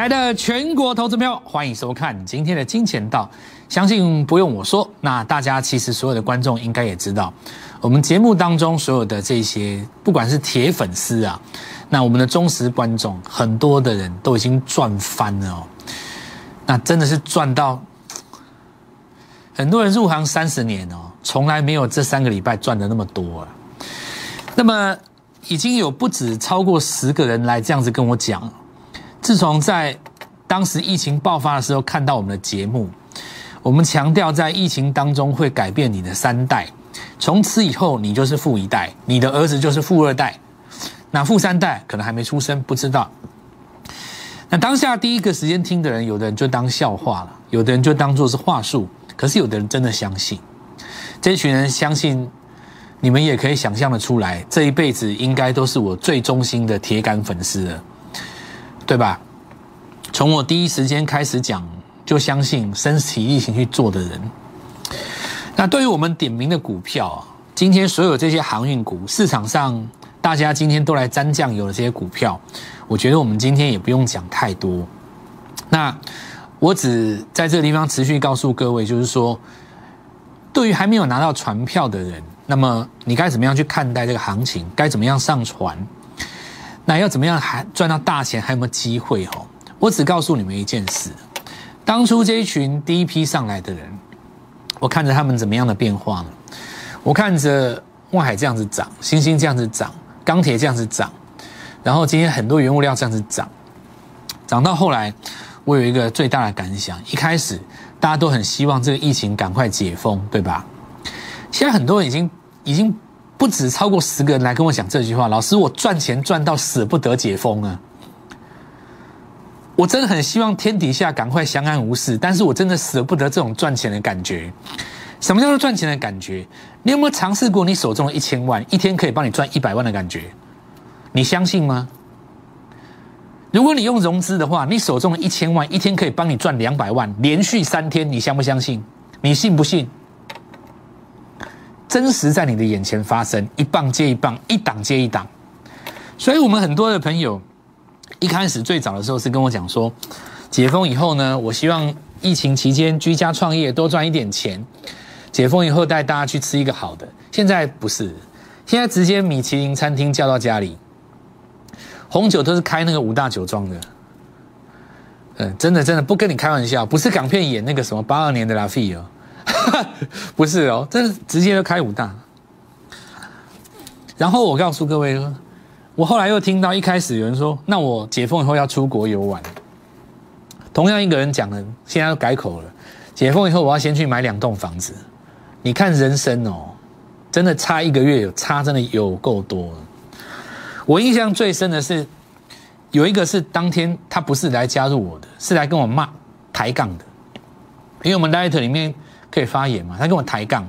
亲爱的全国投资朋友，欢迎收看今天的金钱道。相信不用我说，那大家其实所有的观众应该也知道，我们节目当中所有的这些，不管是铁粉丝啊，那我们的忠实观众，很多的人都已经赚翻了哦。那真的是赚到，很多人入行三十年哦，从来没有这三个礼拜赚的那么多啊。那么已经有不止超过十个人来这样子跟我讲。自从在当时疫情爆发的时候看到我们的节目，我们强调在疫情当中会改变你的三代，从此以后你就是富一代，你的儿子就是富二代，那富三代可能还没出生，不知道。那当下第一个时间听的人，有的人就当笑话了，有的人就当做是话术，可是有的人真的相信。这群人相信，你们也可以想象的出来，这一辈子应该都是我最忠心的铁杆粉丝了。对吧？从我第一时间开始讲，就相信身体力行去做的人。那对于我们点名的股票啊，今天所有这些航运股市场上，大家今天都来沾酱油的这些股票，我觉得我们今天也不用讲太多。那我只在这个地方持续告诉各位，就是说，对于还没有拿到船票的人，那么你该怎么样去看待这个行情？该怎么样上船？那要怎么样还赚到大钱？还有没有机会？哦，我只告诉你们一件事：当初这一群第一批上来的人，我看着他们怎么样的变化呢？我看着万海这样子涨，星星这样子涨，钢铁这样子涨，然后今天很多原物料这样子涨，涨到后来，我有一个最大的感想：一开始大家都很希望这个疫情赶快解封，对吧？现在很多人已经已经。不止超过十个人来跟我讲这句话，老师，我赚钱赚到舍不得解封啊！我真的很希望天底下赶快相安无事，但是我真的舍不得这种赚钱的感觉。什么叫做赚钱的感觉？你有没有尝试过你手中的一千万，一天可以帮你赚一百万的感觉？你相信吗？如果你用融资的话，你手中的一千万，一天可以帮你赚两百万，连续三天，你相不相信？你信不信？真实在你的眼前发生，一棒接一棒，一档接一档。所以，我们很多的朋友一开始最早的时候是跟我讲说，解封以后呢，我希望疫情期间居家创业多赚一点钱，解封以后带大家去吃一个好的。现在不是，现在直接米其林餐厅叫到家里，红酒都是开那个五大酒庄的。嗯，真的真的不跟你开玩笑，不是港片演那个什么八二年的拉菲哦。不是哦，这是直接就开五大。然后我告诉各位，我后来又听到一开始有人说，那我解封以后要出国游玩。同样一个人讲的，现在又改口了，解封以后我要先去买两栋房子。你看人生哦，真的差一个月有差，真的有够多。我印象最深的是，有一个是当天他不是来加入我的，是来跟我骂抬杠的，因为我们 Light 里面。可以发言嘛？他跟我抬杠，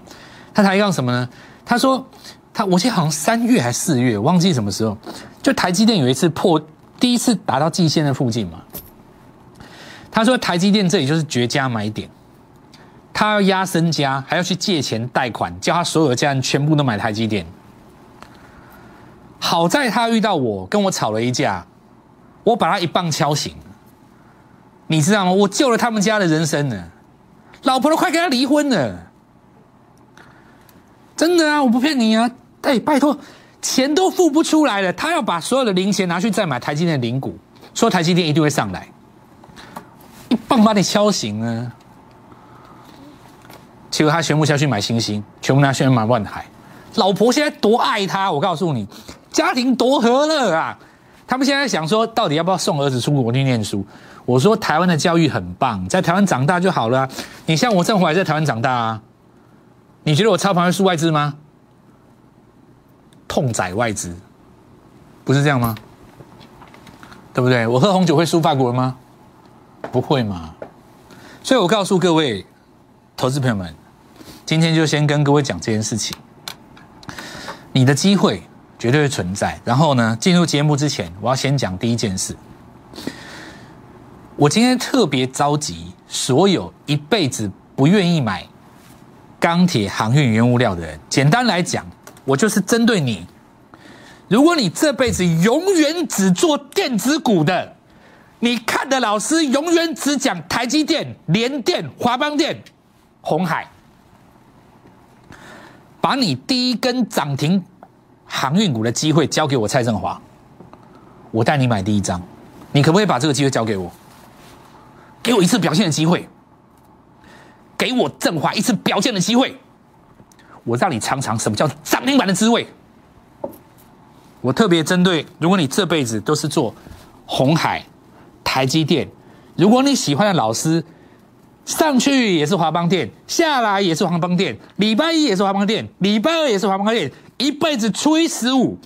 他抬杠什么呢？他说他我记得好像三月还是四月，忘记什么时候，就台积电有一次破第一次达到季线的附近嘛。他说台积电这里就是绝佳买点，他要压身家，还要去借钱贷款，叫他所有的家人全部都买台积电。好在他遇到我，跟我吵了一架，我把他一棒敲醒，你知道吗？我救了他们家的人生呢。老婆都快跟他离婚了，真的啊！我不骗你啊！哎，拜托，钱都付不出来了，他要把所有的零钱拿去再买台积电的零股，说台积电一定会上来，一棒把你敲醒了。结果他全部下去买星星，全部拿去买万海。老婆现在多爱他，我告诉你，家庭多和乐啊！他们现在想说，到底要不要送儿子出国去念书？我说台湾的教育很棒，在台湾长大就好了。你像我，正好也在台湾长大啊。你觉得我操盘会输外资吗？痛宰外资，不是这样吗？对不对？我喝红酒会输法国人吗？不会嘛。所以我告诉各位投资朋友们，今天就先跟各位讲这件事情。你的机会绝对会存在。然后呢，进入节目之前，我要先讲第一件事。我今天特别着急，所有一辈子不愿意买钢铁、航运、原物料的人。简单来讲，我就是针对你。如果你这辈子永远只做电子股的，你看的老师永远只讲台积电、联电、华邦电、红海，把你第一根涨停航运股的机会交给我蔡振华，我带你买第一张，你可不可以把这个机会交给我？给我一次表现的机会，给我振华一次表现的机会，我让你尝尝什么叫涨停板的滋味。我特别针对，如果你这辈子都是做红海、台积电，如果你喜欢的老师上去也是华邦电，下来也是华邦电，礼拜一也是华邦电，礼拜二也是华邦电，一辈子初一十五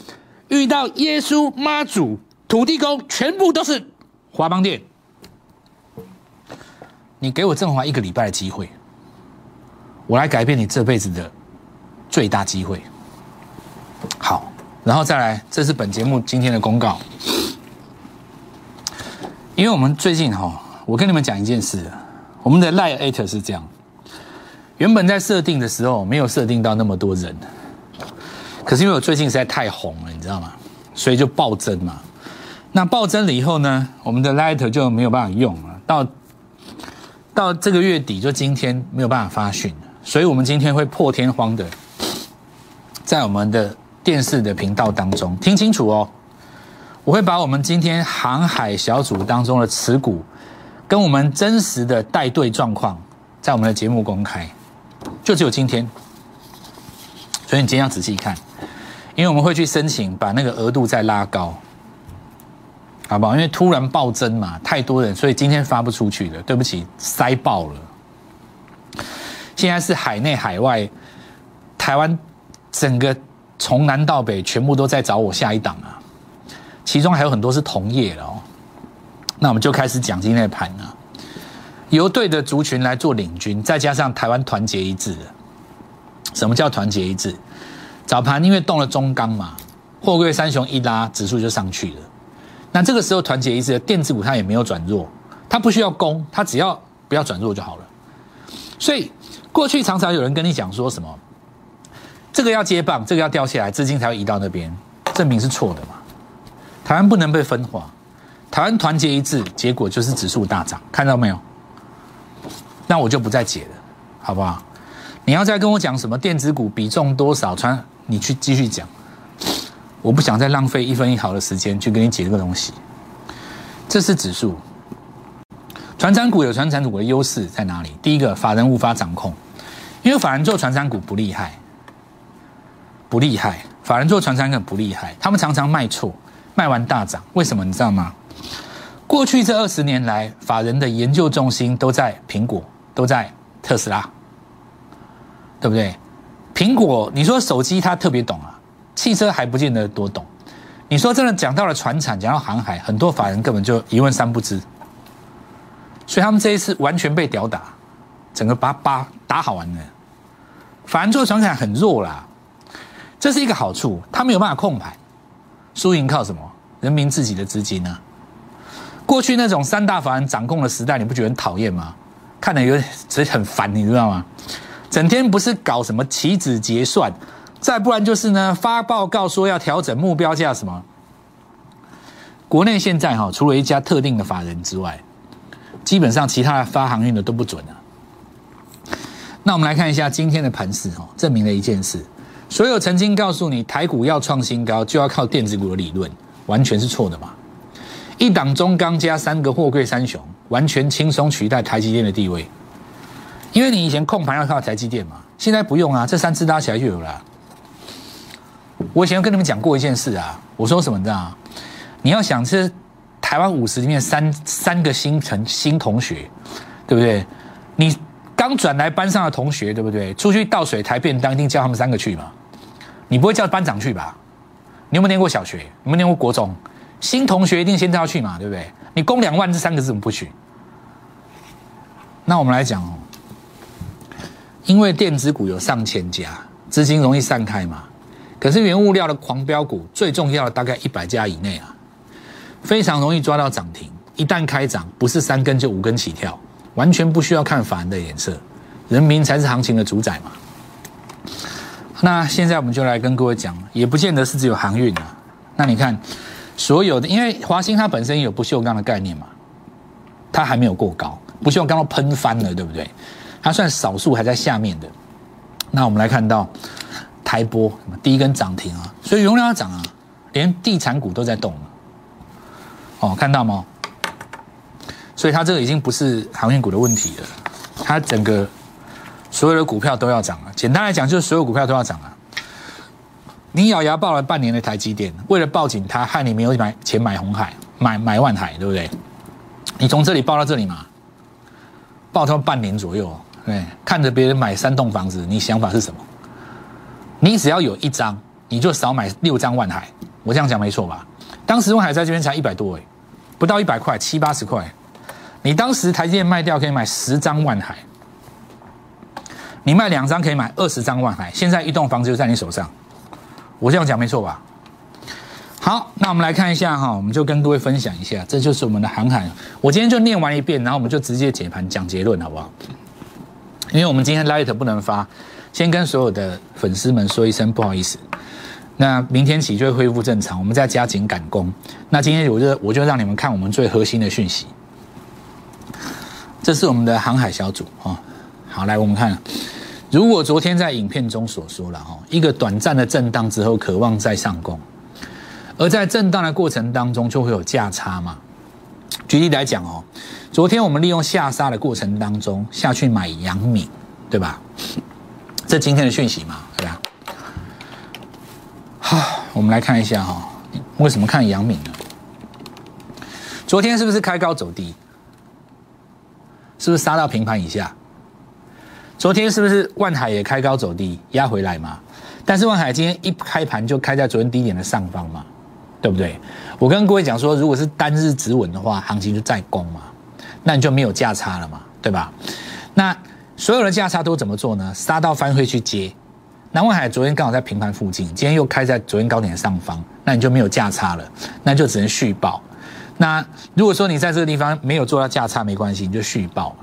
遇到耶稣妈祖、土地公，全部都是华邦电。你给我振华一个礼拜的机会，我来改变你这辈子的最大机会。好。然后再来，这是本节目今天的公告。因为我们最近哈，我跟你们讲一件事，我们的 Live Eight 是这样，原本在设定的时候没有设定到那么多人，可是因为我最近实在太红了，你知道吗？所以就暴增嘛。那暴增了以后呢，我们的 Light 就没有办法用了，到到这个月底就今天没有办法发讯，所以我们今天会破天荒的在我们的。电视的频道当中，听清楚哦！我会把我们今天航海小组当中的持股，跟我们真实的带队状况，在我们的节目公开，就只有今天。所以你今天要仔细看，因为我们会去申请把那个额度再拉高，好不好？因为突然暴增嘛，太多人，所以今天发不出去了，对不起，塞爆了。现在是海内海外，台湾整个。从南到北，全部都在找我下一档啊！其中还有很多是同业的哦。那我们就开始讲今天的盘啊。由对的族群来做领军，再加上台湾团结一致。什么叫团结一致？早盘因为动了中钢嘛，货柜三雄一拉，指数就上去了。那这个时候团结一致的电子股它也没有转弱，它不需要攻，它只要不要转弱就好了。所以过去常常有人跟你讲说什么？这个要接棒，这个要掉下来，资金才会移到那边，证明是错的嘛？台湾不能被分化，台湾团结一致，结果就是指数大涨，看到没有？那我就不再解了，好不好？你要再跟我讲什么电子股比重多少，穿你去继续讲，我不想再浪费一分一毫的时间去跟你解这个东西。这是指数，传产股有传产股的优势在哪里？第一个，法人无法掌控，因为法人做传产股不厉害。不厉害，法人做传产股不厉害，他们常常卖错，卖完大涨，为什么你知道吗？过去这二十年来，法人的研究重心都在苹果，都在特斯拉，对不对？苹果，你说手机他特别懂，汽车还不见得多懂。你说真的讲到了船产，讲到航海，很多法人根本就一问三不知，所以他们这一次完全被屌打，整个把把打好玩了。法人做船产很弱啦。这是一个好处，他没有办法控盘，输赢靠什么？人民自己的资金呢？过去那种三大法人掌控的时代，你不觉得很讨厌吗？看的有点很烦，你知道吗？整天不是搞什么棋子结算，再不然就是呢发报告说要调整目标价什么。国内现在哈，除了一家特定的法人之外，基本上其他的发航运的都不准了。那我们来看一下今天的盘势哈，证明了一件事。所有曾经告诉你台股要创新高就要靠电子股的理论，完全是错的嘛？一档中钢加三个货柜三雄，完全轻松取代台积电的地位。因为你以前控盘要靠台积电嘛，现在不用啊，这三次拉起来就有了。我以前跟你们讲过一件事啊，我说什么的？你要想是台湾五十里面三三个新成新同学，对不对？你。刚转来班上的同学，对不对？出去倒水抬便当，一定叫他们三个去嘛？你不会叫班长去吧？你有没有念过小学？有没有念过国中？新同学一定先叫去嘛，对不对？你供两万这三个字怎么不去？那我们来讲哦，因为电子股有上千家，资金容易散开嘛。可是原物料的狂飙股，最重要的大概一百家以内啊，非常容易抓到涨停。一旦开涨，不是三根就五根起跳。完全不需要看法人的脸色，人民才是行情的主宰嘛。那现在我们就来跟各位讲，也不见得是只有航运啊。那你看，所有的，因为华兴它本身有不锈钢的概念嘛，它还没有过高，不锈钢都喷翻了，对不对？它算少数还在下面的。那我们来看到台波第一根涨停啊，所以容量要涨啊，连地产股都在动了。哦，看到吗？所以它这个已经不是航运股的问题了，它整个所有的股票都要涨了。简单来讲，就是所有股票都要涨啊。你咬牙抱了半年的台积电，为了抱紧它，害你没有买钱买红海、买买万海，对不对？你从这里抱到这里嘛，抱它半年左右，对，看着别人买三栋房子，你想法是什么？你只要有一张，你就少买六张万海。我这样讲没错吧？当时万海在这边才一百多哎，不到一百块，七八十块。你当时台积电卖掉可以买十张万海，你卖两张可以买二十张万海。现在一栋房子就在你手上。我这样讲没错吧？好，那我们来看一下哈，我们就跟各位分享一下，这就是我们的航海。我今天就念完一遍，然后我们就直接解盘讲结论，好不好？因为我们今天 light 不能发，先跟所有的粉丝们说一声不好意思。那明天起就会恢复正常，我们再加紧赶工。那今天我就我就让你们看我们最核心的讯息。这是我们的航海小组啊，好，来我们看。如果昨天在影片中所说了哈，一个短暂的震荡之后，渴望再上攻，而在震荡的过程当中就会有价差嘛。举例来讲哦，昨天我们利用下杀的过程当中下去买阳明，对吧？今天的讯息嘛，对吧？好，我们来看一下哈，为什么看阳明呢？昨天是不是开高走低？是不是杀到平盘以下？昨天是不是万海也开高走低压回来嘛？但是万海今天一开盘就开在昨天低点的上方嘛，对不对？我跟各位讲说，如果是单日止稳的话，行情就再攻嘛，那你就没有价差了嘛，对吧？那所有的价差都怎么做呢？杀到翻回去接。南万海昨天刚好在平盘附近，今天又开在昨天高点的上方，那你就没有价差了，那就只能续报。那如果说你在这个地方没有做到价差，没关系，你就续报。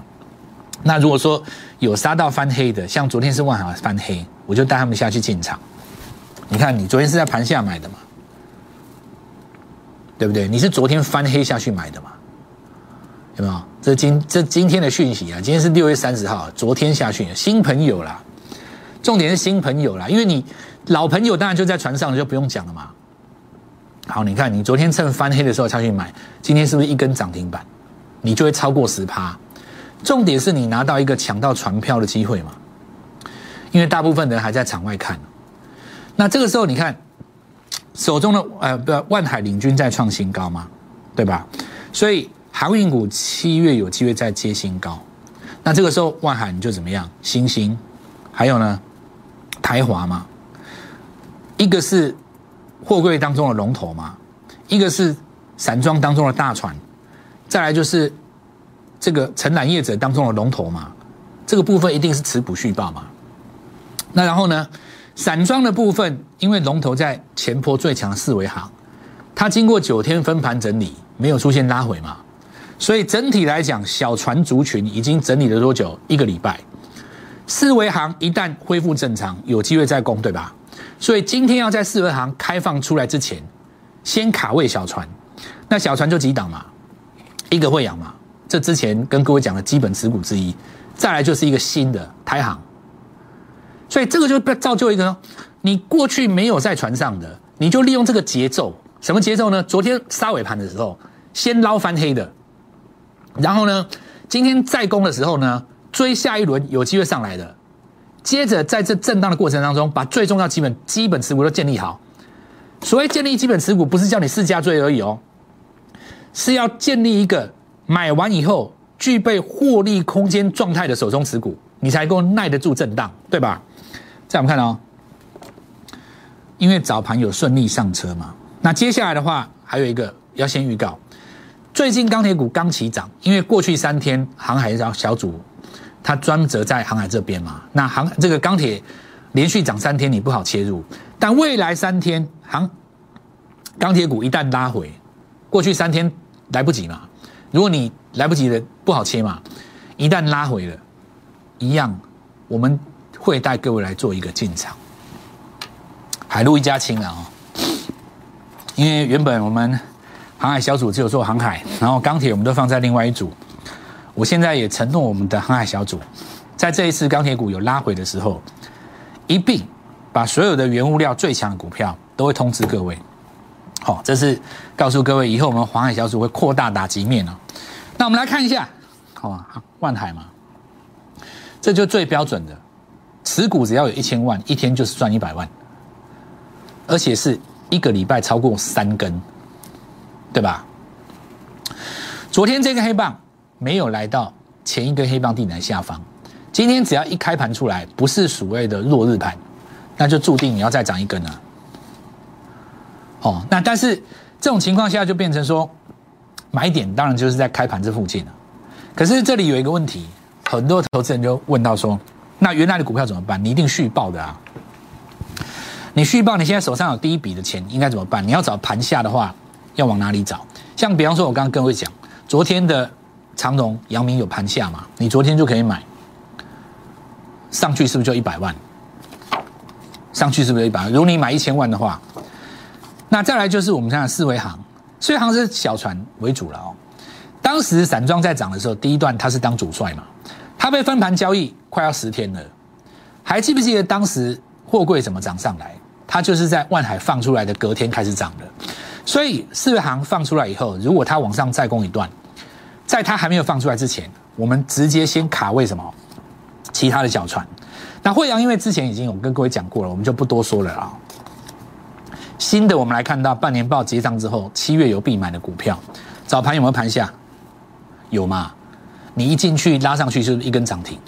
那如果说有杀到翻黑的，像昨天是万海翻黑，我就带他们下去进场。你看，你昨天是在盘下买的嘛，对不对？你是昨天翻黑下去买的嘛？有没有？这今这今天的讯息啊，今天是六月三十号，昨天下去新朋友啦，重点是新朋友啦，因为你老朋友当然就在船上，就不用讲了嘛。好，你看你昨天趁翻黑的时候下去买，今天是不是一根涨停板？你就会超过十趴。重点是你拿到一个抢到船票的机会嘛？因为大部分人还在场外看。那这个时候你看手中的呃不万海领军在创新高嘛，对吧？所以航运股七月有机会再接新高。那这个时候万海你就怎么样？新兴，还有呢台华嘛，一个是货柜当中的龙头嘛，一个是散装当中的大船，再来就是。这个承揽业者当中的龙头嘛，这个部分一定是持股续报嘛。那然后呢，散装的部分，因为龙头在前坡最强四维行，它经过九天分盘整理，没有出现拉回嘛，所以整体来讲，小船族群已经整理了多久？一个礼拜。四维行一旦恢复正常，有机会再攻，对吧？所以今天要在四维行开放出来之前，先卡位小船。那小船就几档嘛，一个会养嘛。这之前跟各位讲的基本持股之一，再来就是一个新的台行，所以这个就造就一个，你过去没有在船上的，你就利用这个节奏，什么节奏呢？昨天杀尾盘的时候，先捞翻黑的，然后呢，今天再攻的时候呢，追下一轮有机会上来的，接着在这震荡的过程当中，把最重要基本基本持股都建立好。所谓建立基本持股，不是叫你试价追而已哦，是要建立一个。买完以后具备获利空间状态的手中持股，你才够耐得住震荡，对吧？再我们看哦，因为早盘有顺利上车嘛，那接下来的话还有一个要先预告，最近钢铁股刚起涨，因为过去三天航海小小组它专责在航海这边嘛，那航这个钢铁连续涨三天你不好切入，但未来三天航钢铁股一旦拉回，过去三天来不及嘛。如果你来不及的不好切嘛，一旦拉回了，一样我们会带各位来做一个进场。海陆一家亲了哦，因为原本我们航海小组只有做航海，然后钢铁我们都放在另外一组。我现在也承诺我们的航海小组，在这一次钢铁股有拉回的时候，一并把所有的原物料最强的股票都会通知各位。好，这是告诉各位，以后我们航海小组会扩大打击面哦。那我们来看一下，好啊，万海嘛，这就最标准的，持股只要有一千万，一天就是赚一百万，而且是一个礼拜超过三根，对吧？昨天这个黑棒没有来到前一根黑棒地点下方，今天只要一开盘出来，不是所谓的落日盘，那就注定你要再涨一根了。哦，那但是这种情况下就变成说，买点当然就是在开盘这附近了。可是这里有一个问题，很多投资人就问到说，那原来的股票怎么办？你一定续报的啊？你续报，你现在手上有第一笔的钱，应该怎么办？你要找盘下的话，要往哪里找？像比方说，我刚刚跟各位讲，昨天的长荣、阳明有盘下嘛？你昨天就可以买，上去是不是就一百万？上去是不是一百万？如果你买一千万的话。那再来就是我们看四维行，四维行是小船为主了哦。当时散装在涨的时候，第一段它是当主帅嘛，它被分盘交易快要十天了。还记不记得当时货柜怎么涨上来？它就是在万海放出来的隔天开始涨的。所以四月行放出来以后，如果它往上再攻一段，在它还没有放出来之前，我们直接先卡位什么？其他的小船。那惠阳因为之前已经有跟各位讲过了，我们就不多说了啊。新的，我们来看到半年报结账之后，七月有必买的股票，早盘有没有盘下？有吗？你一进去拉上去就是一根涨停，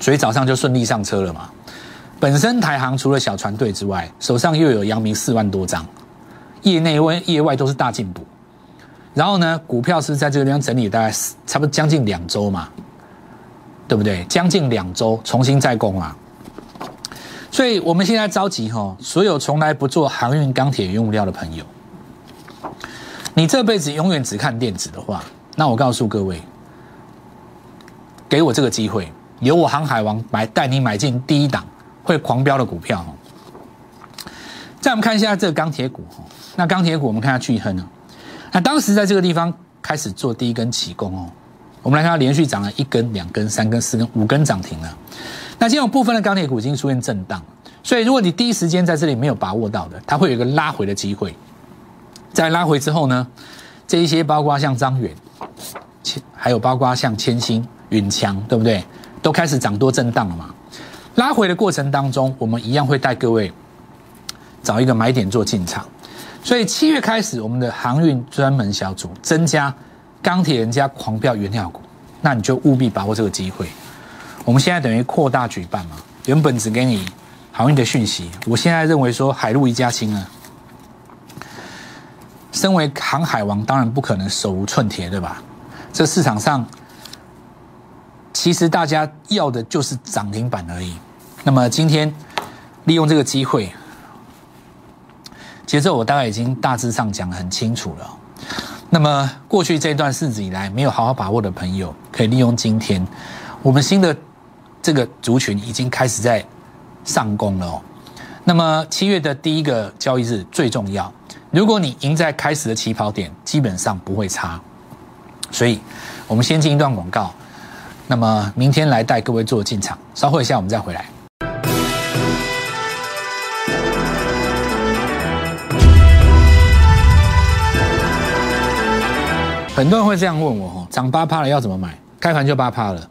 所以早上就顺利上车了嘛。本身台行除了小船队之外，手上又有阳明四万多张，业内外业外都是大进步。然后呢，股票是在这个地方整理大概差不多将近两周嘛，对不对？将近两周重新再攻啊。所以我们现在着急哈，所有从来不做航运、钢铁、原物料的朋友，你这辈子永远只看电子的话，那我告诉各位，给我这个机会，由我航海王买带你买进第一档会狂飙的股票。再我们看一下这个钢铁股，那钢铁股我们看下巨亨啊，那当时在这个地方开始做第一根起攻哦，我们来看它连续涨了一根、两根、三根、四根、五根涨停了。那现在有部分的钢铁股已经出现震荡，所以如果你第一时间在这里没有把握到的，它会有一个拉回的机会。在拉回之后呢，这一些包括像张远、还有包括像千星、允强，对不对？都开始涨多震荡了嘛。拉回的过程当中，我们一样会带各位找一个买点做进场。所以七月开始，我们的航运专门小组增加钢铁人家狂飙原料股，那你就务必把握这个机会。我们现在等于扩大举办嘛，原本只给你航运的讯息，我现在认为说海陆一家亲啊，身为航海王，当然不可能手无寸铁，对吧？这市场上其实大家要的就是涨停板而已。那么今天利用这个机会，节奏我大概已经大致上讲很清楚了。那么过去这段日子以来没有好好把握的朋友，可以利用今天我们新的。这个族群已经开始在上攻了哦。那么七月的第一个交易日最重要，如果你赢在开始的起跑点，基本上不会差。所以，我们先进一段广告。那么明天来带各位做进场，稍后一下我们再回来。很多人会这样问我哦，涨八趴了要怎么买？开盘就八趴了。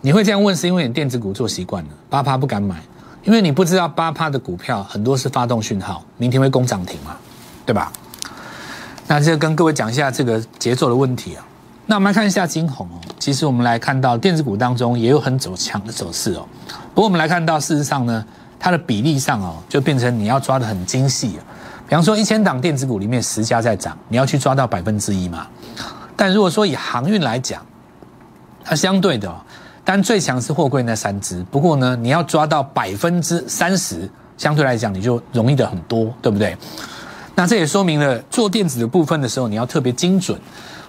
你会这样问，是因为你电子股做习惯了，八趴不敢买，因为你不知道八趴的股票很多是发动讯号，明天会攻涨停嘛，对吧？那这跟各位讲一下这个节奏的问题啊。那我们来看一下金红哦，其实我们来看到电子股当中也有很走强的走势哦。不过我们来看到事实上呢，它的比例上哦，就变成你要抓的很精细啊。比方说一千档电子股里面十家在涨，你要去抓到百分之一嘛。但如果说以航运来讲，它相对的。但最强是货柜那三只，不过呢，你要抓到百分之三十，相对来讲你就容易的很多，对不对？那这也说明了做电子的部分的时候，你要特别精准。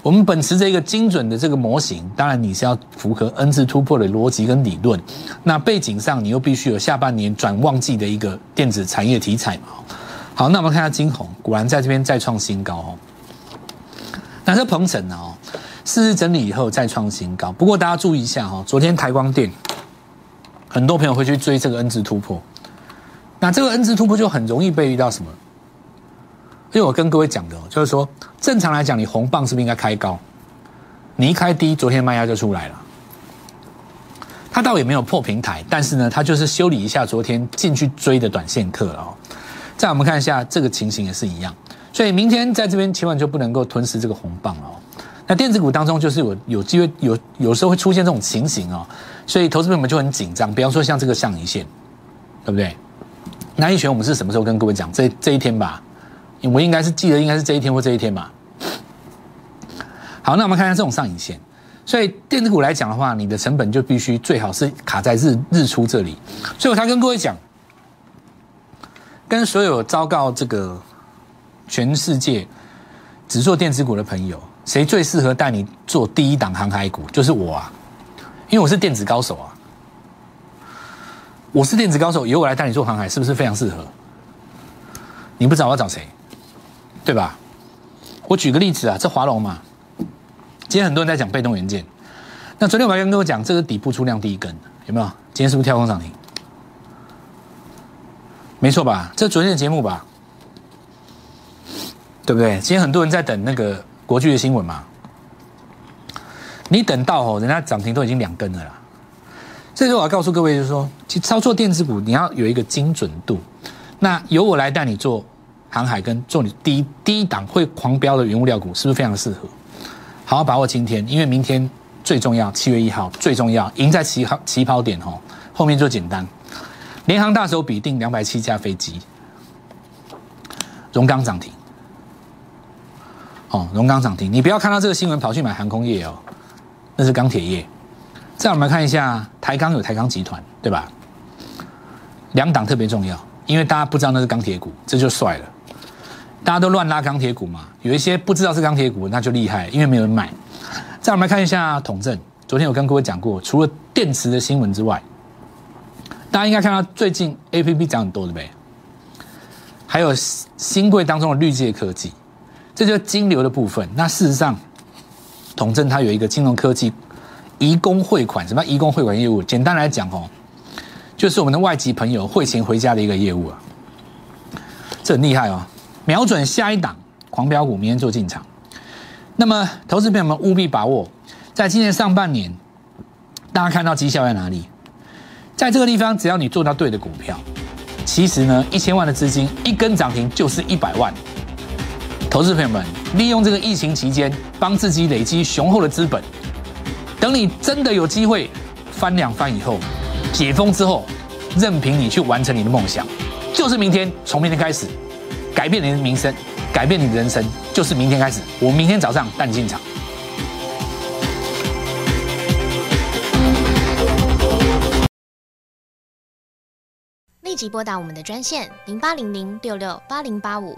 我们本持这个精准的这个模型，当然你是要符合 N 字突破的逻辑跟理论。那背景上你又必须有下半年转旺季的一个电子产业题材嘛。好，那我们看下金红，果然在这边再创新高哦。那这鹏程呢？哦。四日整理以后再创新高。不过大家注意一下哈，昨天台光电很多朋友会去追这个 N 字突破，那这个 N 字突破就很容易被遇到什么？因为我跟各位讲的，就是说正常来讲，你红棒是不是应该开高？你一开低，昨天卖压就出来了。它倒也没有破平台，但是呢，它就是修理一下昨天进去追的短线客了哦。再我们看一下这个情形也是一样，所以明天在这边千万就不能够吞噬这个红棒哦。那电子股当中就是有有机会有有时候会出现这种情形哦，所以投资朋友们就很紧张。比方说像这个上影线，对不对？那一拳我们是什么时候跟各位讲？这这一天吧，我应该是记得应该是这一天或这一天吧。好，那我们看一下这种上影线。所以电子股来讲的话，你的成本就必须最好是卡在日日出这里。所以我才跟各位讲，跟所有昭告这个全世界只做电子股的朋友，谁最适合带你做第一档航海股？就是我啊，因为我是电子高手啊，我是电子高手，由我来带你做航海，是不是非常适合？你不找我要找谁？对吧？我举个例子啊，这华龙嘛。今天很多人在讲被动元件，那昨天我还跟各位讲，这个底部出量第一根有没有？今天是不是跳空涨停？没错吧？这昨天的节目吧，对不对？今天很多人在等那个国巨的新闻嘛，你等到哦，人家涨停都已经两根了啦。这时候我要告诉各位，就是说，其实操作电子股你要有一个精准度。那由我来带你做航海，跟做你第一第一档会狂飙的原物料股，是不是非常适合？好好把握今天，因为明天最重要。七月一号最重要，赢在起跑起跑点哦，后面就简单。联航大手笔定两百七架飞机，荣钢涨停。哦，荣钢涨停，你不要看到这个新闻跑去买航空业哦，那是钢铁业。再我们来看一下台钢有台钢集团，对吧？两档特别重要，因为大家不知道那是钢铁股，这就帅了。大家都乱拉钢铁股嘛，有一些不知道是钢铁股，那就厉害，因为没有人买。再我们来看一下统正，昨天有跟各位讲过，除了电池的新闻之外，大家应该看到最近 A P P 涨很多，的呗？还有新贵当中的绿界科技，这就是金流的部分。那事实上，统正它有一个金融科技移工汇款，什么移工汇款业务？简单来讲哦，就是我们的外籍朋友汇钱回家的一个业务啊，这很厉害哦。瞄准下一档狂飙股，明天做进场。那么，投资朋友们务必把握，在今年上半年，大家看到绩效在哪里？在这个地方，只要你做到对的股票，其实呢，一千万的资金一根涨停就是一百万。投资朋友们，利用这个疫情期间，帮自己累积雄厚的资本，等你真的有机会翻两番以后，解封之后，任凭你去完成你的梦想，就是明天，从明天开始。改变你的名声，改变你的人生，就是明天开始。我明天早上带你进场。立即拨打我们的专线零八零零六六八零八五